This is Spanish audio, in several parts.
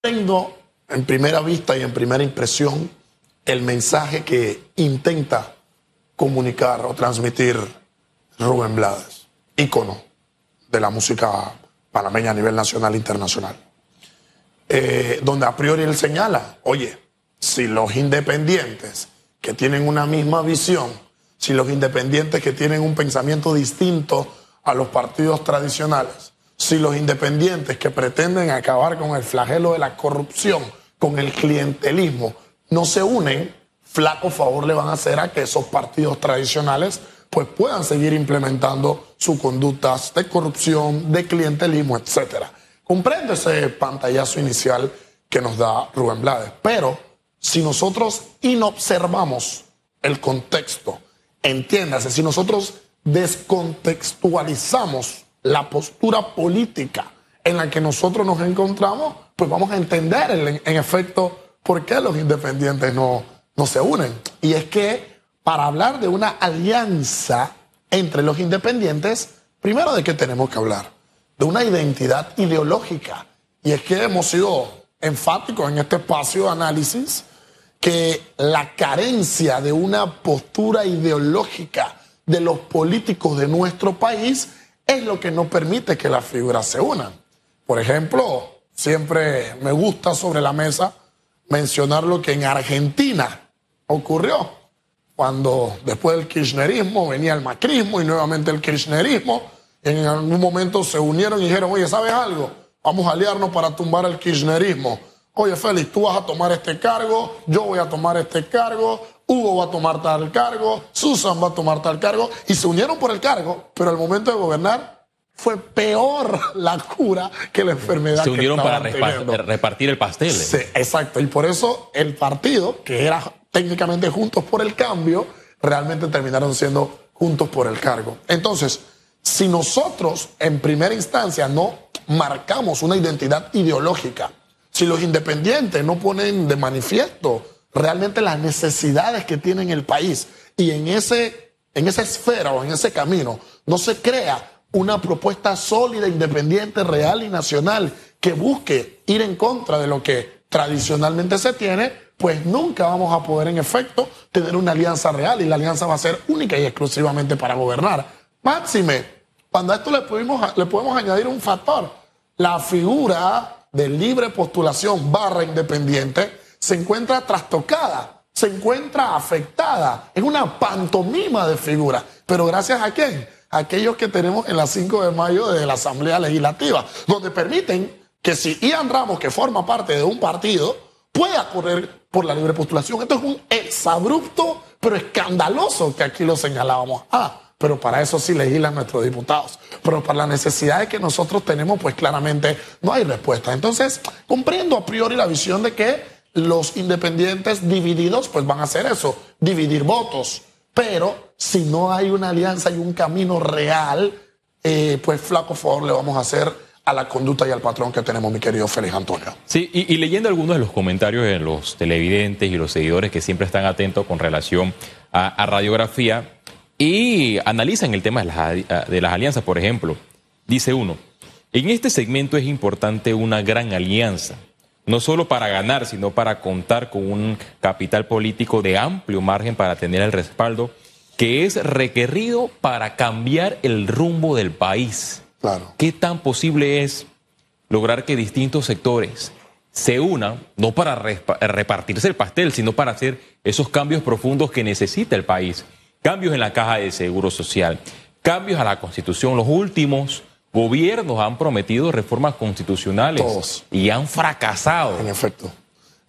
Tengo en primera vista y en primera impresión el mensaje que intenta comunicar o transmitir Rubén Blades, ícono de la música panameña a nivel nacional e internacional. Eh, donde a priori él señala, oye, si los independientes que tienen una misma visión, si los independientes que tienen un pensamiento distinto a los partidos tradicionales, si los independientes que pretenden acabar con el flagelo de la corrupción, con el clientelismo, no se unen, flaco favor le van a hacer a que esos partidos tradicionales pues puedan seguir implementando sus conductas de corrupción, de clientelismo, etcétera. Comprendo ese pantallazo inicial que nos da Rubén Blades, pero si nosotros inobservamos el contexto, entiéndase, si nosotros descontextualizamos la postura política en la que nosotros nos encontramos, pues vamos a entender en, efecto por qué los independientes no, no se unen. Y es que para hablar de una alianza entre los independientes, primero de qué tenemos que hablar? De una identidad ideológica. Y es que hemos sido enfáticos en este espacio de análisis que la carencia de una postura ideológica de los políticos de nuestro país es lo que no permite que las figuras se unan. Por ejemplo, siempre me gusta sobre la mesa mencionar lo que en Argentina ocurrió, cuando después del kirchnerismo venía el macrismo y nuevamente el kirchnerismo, en algún momento se unieron y dijeron, oye, ¿sabes algo? Vamos a aliarnos para tumbar el kirchnerismo. Oye, Félix, tú vas a tomar este cargo, yo voy a tomar este cargo, Hugo va a tomar tal cargo, Susan va a tomar tal cargo, y se unieron por el cargo, pero al momento de gobernar fue peor la cura que la enfermedad. Se unieron para repartir el pastel. Sí, exacto, y por eso el partido, que era técnicamente Juntos por el Cambio, realmente terminaron siendo Juntos por el Cargo. Entonces, si nosotros en primera instancia no marcamos una identidad ideológica, si los independientes no ponen de manifiesto realmente las necesidades que tiene el país y en, ese, en esa esfera o en ese camino no se crea una propuesta sólida, independiente, real y nacional que busque ir en contra de lo que tradicionalmente se tiene, pues nunca vamos a poder en efecto tener una alianza real y la alianza va a ser única y exclusivamente para gobernar. Máxime, cuando a esto le, le podemos añadir un factor, la figura de libre postulación barra independiente se encuentra trastocada, se encuentra afectada. Es una pantomima de figura. Pero gracias a quién? A aquellos que tenemos en la 5 de mayo de la Asamblea Legislativa, donde permiten que si Ian Ramos, que forma parte de un partido, pueda correr por la libre postulación. Esto es un exabrupto, pero escandaloso que aquí lo señalábamos. Ah, pero para eso sí legislan nuestros diputados. Pero para las necesidades que nosotros tenemos, pues claramente no hay respuesta. Entonces, comprendo a priori la visión de que los independientes divididos, pues van a hacer eso, dividir votos. Pero si no hay una alianza y un camino real, eh, pues flaco favor le vamos a hacer a la conducta y al patrón que tenemos, mi querido Félix Antonio. Sí, y, leyendo algunos de los comentarios de los televidentes y los seguidores que siempre están atentos con relación a radiografía, y analizan el tema de las, alianzas, por ejemplo. Dice uno, en este segmento es importante una gran alianza, no solo para ganar, sino para contar con un capital político de amplio margen para tener el respaldo que es requerido para cambiar el rumbo del país. Claro. ¿Qué tan posible es lograr que distintos sectores se unan, no para repartirse el pastel, sino para hacer esos cambios profundos que necesita el país? cambios en la caja de seguro social, cambios a la constitución. Los últimos gobiernos han prometido reformas constitucionales y han fracasado. En efecto,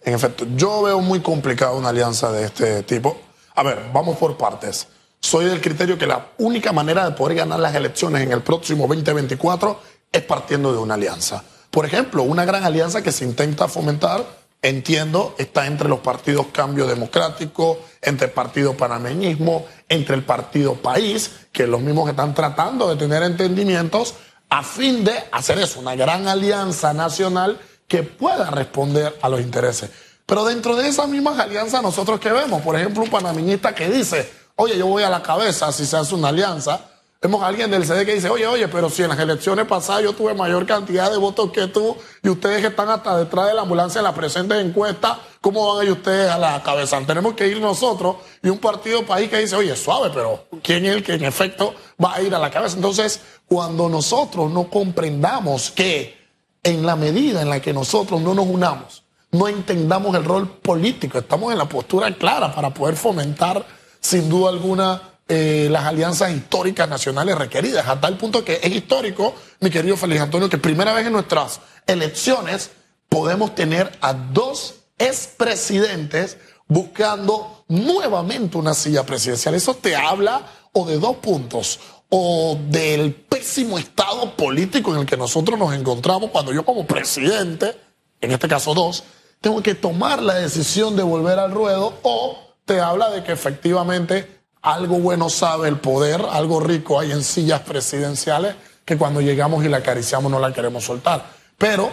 en efecto, yo veo muy complicada una alianza de este tipo. A ver, vamos por partes. Soy del criterio que la única manera de poder ganar las elecciones en el próximo 2024 es partiendo de una alianza. Por ejemplo, una gran alianza que se intenta fomentar entiendo, está entre los partidos Cambio Democrático, entre el Partido Panameñismo, entre el Partido País, que los mismos están tratando de tener entendimientos a fin de hacer eso, una gran alianza nacional que pueda responder a los intereses. Pero dentro de esas mismas alianzas, nosotros que vemos, por ejemplo, un panameñista que dice, oye, yo voy a la cabeza si se hace una alianza, Vemos a alguien del CD que dice, oye, oye, pero si en las elecciones pasadas yo tuve mayor cantidad de votos que tú y ustedes que están hasta detrás de la ambulancia en la presente encuesta, ¿cómo van a ir ustedes a la cabeza? Tenemos que ir nosotros y un partido país que dice, oye, suave, pero ¿quién es el que en efecto va a ir a la cabeza? Entonces, cuando nosotros no comprendamos que en la medida en la que nosotros no nos unamos, no entendamos el rol político, estamos en la postura clara para poder fomentar sin duda alguna eh, las alianzas históricas nacionales requeridas, a tal punto que es histórico, mi querido Félix Antonio, que primera vez en nuestras elecciones podemos tener a dos expresidentes buscando nuevamente una silla presidencial. Eso te habla o de dos puntos, o del pésimo estado político en el que nosotros nos encontramos cuando yo como presidente, en este caso dos, tengo que tomar la decisión de volver al ruedo, o te habla de que efectivamente algo bueno sabe el poder, algo rico hay en sillas presidenciales que cuando llegamos y la acariciamos no la queremos soltar. Pero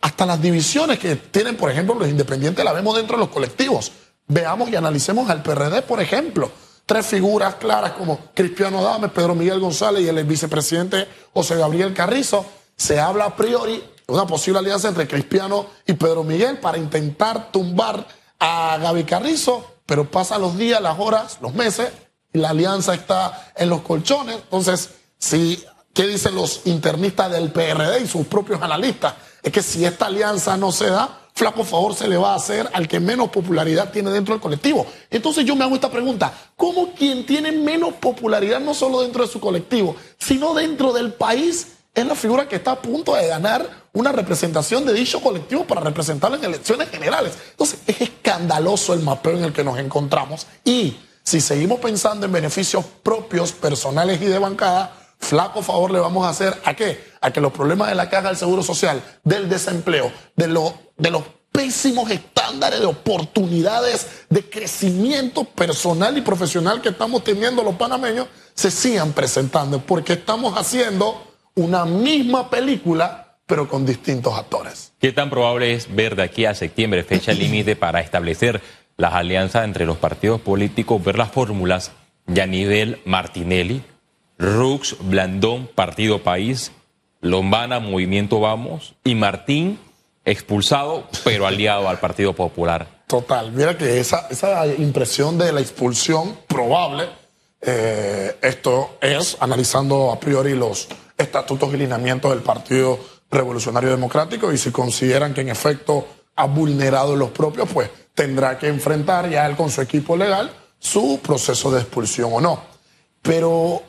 hasta las divisiones que tienen, por ejemplo, los independientes la vemos dentro de los colectivos. Veamos y analicemos al PRD, por ejemplo. Tres figuras claras como Cristiano Dame, Pedro Miguel González y el vicepresidente José Gabriel Carrizo. Se habla a priori una posible alianza entre Cristiano y Pedro Miguel para intentar tumbar a Gaby Carrizo, pero pasan los días, las horas, los meses la alianza está en los colchones. Entonces, si, ¿qué dicen los internistas del PRD y sus propios analistas? Es que si esta alianza no se da, flaco favor se le va a hacer al que menos popularidad tiene dentro del colectivo. Entonces yo me hago esta pregunta, ¿cómo quien tiene menos popularidad no solo dentro de su colectivo, sino dentro del país es la figura que está a punto de ganar una representación de dicho colectivo para representarlo en elecciones generales? Entonces es escandaloso el mapeo en el que nos encontramos y si seguimos pensando en beneficios propios, personales y de bancada, flaco favor le vamos a hacer a qué? A que los problemas de la caja del Seguro Social, del desempleo, de, de los pésimos estándares de oportunidades de crecimiento personal y profesional que estamos teniendo los panameños se sigan presentando, porque estamos haciendo una misma película, pero con distintos actores. ¿Qué tan probable es ver de aquí a septiembre fecha límite para establecer las alianzas entre los partidos políticos, ver las fórmulas ya a nivel Martinelli, Rux, Blandón, Partido País, Lombana, Movimiento Vamos y Martín expulsado, pero aliado al Partido Popular. Total, mira que esa, esa impresión de la expulsión probable, eh, esto es analizando a priori los estatutos y lineamientos del Partido Revolucionario Democrático y si consideran que en efecto ha vulnerado los propios, pues tendrá que enfrentar ya él con su equipo legal su proceso de expulsión o no. Pero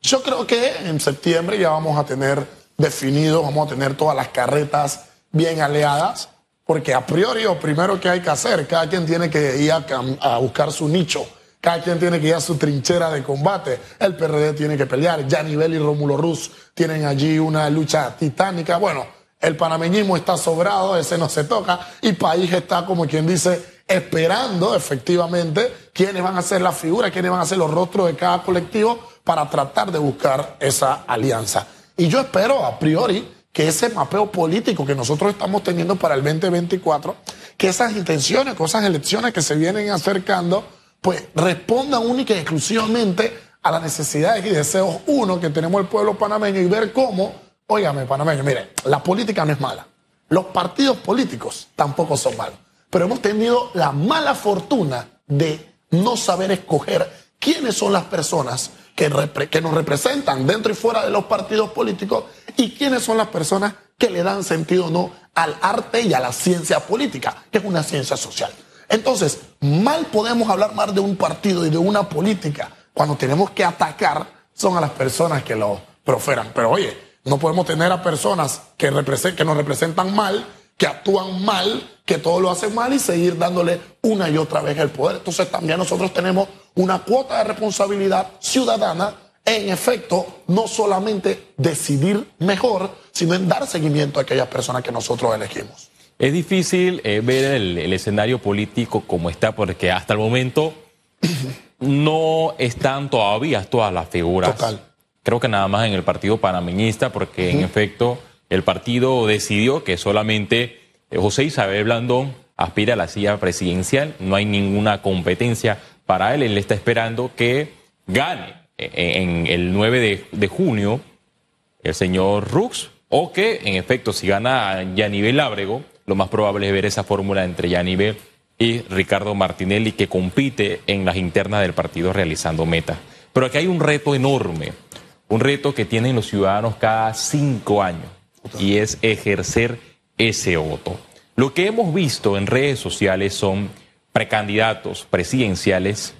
yo creo que en septiembre ya vamos a tener definido, vamos a tener todas las carretas bien aleadas, porque a priori lo primero que hay que hacer, cada quien tiene que ir a, buscar su nicho, cada quien tiene que ir a su trinchera de combate, el PRD tiene que pelear, Nivel y Rómulo Ruz tienen allí una lucha titánica, bueno, el panameñismo está sobrado, ese no se toca, y país está, como quien dice, esperando efectivamente quiénes van a ser las figuras, quiénes van a ser los rostros de cada colectivo para tratar de buscar esa alianza. Y yo espero a priori que ese mapeo político que nosotros estamos teniendo para el 2024, que esas intenciones, que esas elecciones que se vienen acercando, pues respondan única y exclusivamente a las necesidades y deseos, uno, que tenemos el pueblo panameño y ver cómo Óigame, panameño, mire, la política no es mala. Los partidos políticos tampoco son malos. Pero hemos tenido la mala fortuna de no saber escoger quiénes son las personas que, nos representan dentro y fuera de los partidos políticos y quiénes son las personas que le dan sentido o no al arte y a la ciencia política, que es una ciencia social. Entonces, mal podemos hablar más de un partido y de una política cuando tenemos que atacar son a las personas que lo proferan. Pero oye, no podemos tener a personas que, que nos representan mal, que actúan mal, que todo lo hacen mal y seguir dándole una y otra vez el poder. Entonces también nosotros tenemos una cuota de responsabilidad ciudadana en efecto, no solamente decidir mejor, sino en dar seguimiento a aquellas personas que nosotros elegimos. Es difícil eh, ver el, el, escenario político como está, porque hasta el momento no están todavía todas las figuras Total creo que nada más en el partido panameñista, porque en efecto el partido decidió que solamente eh, José Isabel Blandón aspira a la silla presidencial, no hay ninguna competencia para él, él está esperando que gane en el 9 de, de junio el señor Rux, o que en efecto si gana Yanivel Ábrego, lo más probable es ver esa fórmula entre Yanivel y Ricardo Martinelli que compite en las internas del partido realizando meta. Pero aquí hay un reto enorme, un reto que tienen los ciudadanos cada cinco años y es ejercer ese voto. Lo que hemos visto en redes sociales son precandidatos presidenciales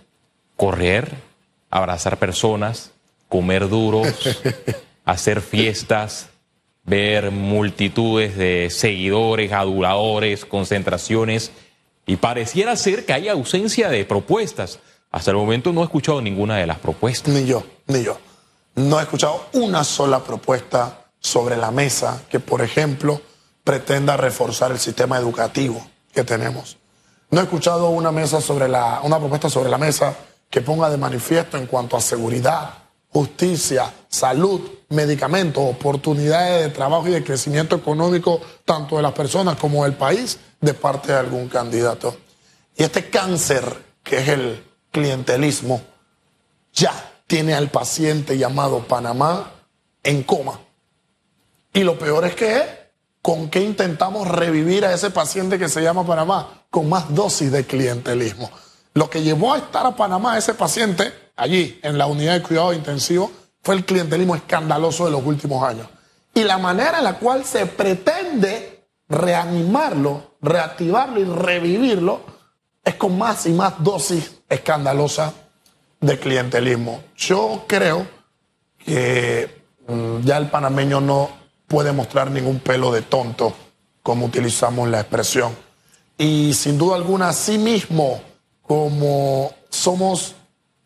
correr, abrazar personas, comer duros, hacer fiestas, ver multitudes de seguidores, aduladores, concentraciones, y pareciera ser que hay ausencia de propuestas. Hasta el momento no he escuchado ninguna de las propuestas. Ni yo, ni yo. No he escuchado una sola propuesta sobre la mesa que, por ejemplo, pretenda reforzar el sistema educativo que tenemos. No he escuchado una mesa sobre la, una propuesta sobre la mesa que ponga de manifiesto en cuanto a seguridad, justicia, salud, medicamentos, oportunidades de trabajo y de crecimiento económico, tanto de las personas como del país, de parte de algún candidato. Y este cáncer, que es el clientelismo, ya tiene al paciente llamado Panamá en coma. Y lo peor es que, ¿con qué intentamos revivir a ese paciente que se llama Panamá? Con más dosis de clientelismo. Lo que llevó a estar a Panamá ese paciente allí, en la unidad de cuidado intensivo, fue el clientelismo escandaloso de los últimos años. Y la manera en la cual se pretende reanimarlo, reactivarlo y revivirlo es con más y más dosis escandalosa de clientelismo. Yo creo que mm, ya el panameño no puede mostrar ningún pelo de tonto, como utilizamos la expresión. Y sin duda alguna, sí mismo, como somos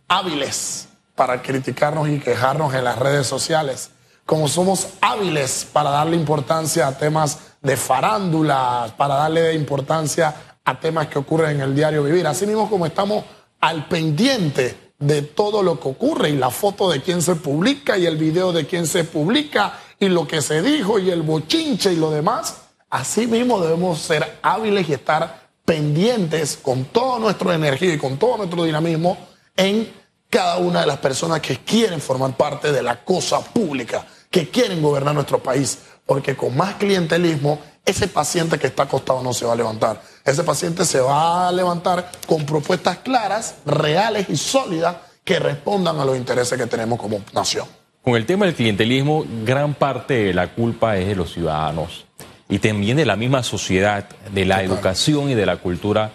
hábiles para criticarnos y quejarnos en las redes sociales, como somos hábiles para darle importancia a temas de farándula, para darle importancia a temas que ocurren en el diario vivir, así mismo como estamos al pendiente de todo lo que ocurre y la foto de quién se publica y el video de quién se publica y lo que se dijo y el bochinche y lo demás, así mismo debemos ser hábiles y estar pendientes con toda nuestra energía y con todo nuestro dinamismo en cada una de las personas que quieren formar parte de la cosa pública, que quieren gobernar nuestro país, porque con más clientelismo, ese paciente que está acostado no se va a levantar. Ese paciente se va a levantar con propuestas claras, reales y sólidas que respondan a los intereses que tenemos como nación. Con el tema del clientelismo, gran parte de la culpa es de los ciudadanos y también de la misma sociedad, de la educación y de la cultura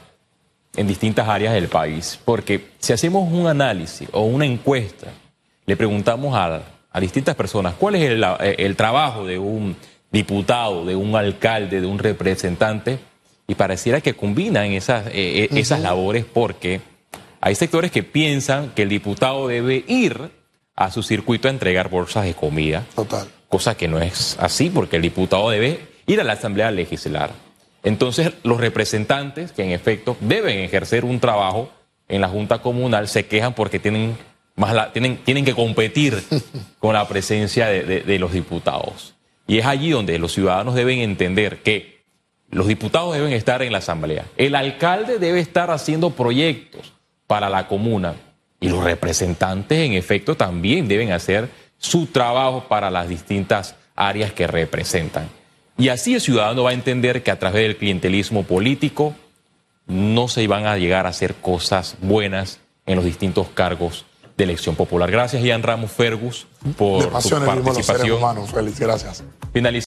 en distintas áreas del país. Porque si hacemos un análisis o una encuesta, le preguntamos a, distintas personas cuál es el, trabajo de un diputado, de un alcalde, de un representante, y pareciera que combinan esas, eh, eh, esas labores porque hay sectores que piensan que el diputado debe ir a su circuito a entregar bolsas de comida. Total. Cosa que no es así, porque el diputado debe ir a la Asamblea a legislar. Entonces, los representantes, que en efecto deben ejercer un trabajo en la Junta Comunal, se quejan porque tienen, más tienen, tienen que competir con la presencia de, los diputados. Y es allí donde los ciudadanos deben entender que los diputados deben estar en la Asamblea. El alcalde debe estar haciendo proyectos para la comuna. Y los representantes, en efecto, también deben hacer su trabajo para las distintas áreas que representan. Y así el ciudadano va a entender que a través del clientelismo político no se van a llegar a hacer cosas buenas en los distintos cargos de elección popular. Gracias, Ian Ramos Fergus, por su participación. Félix, gracias.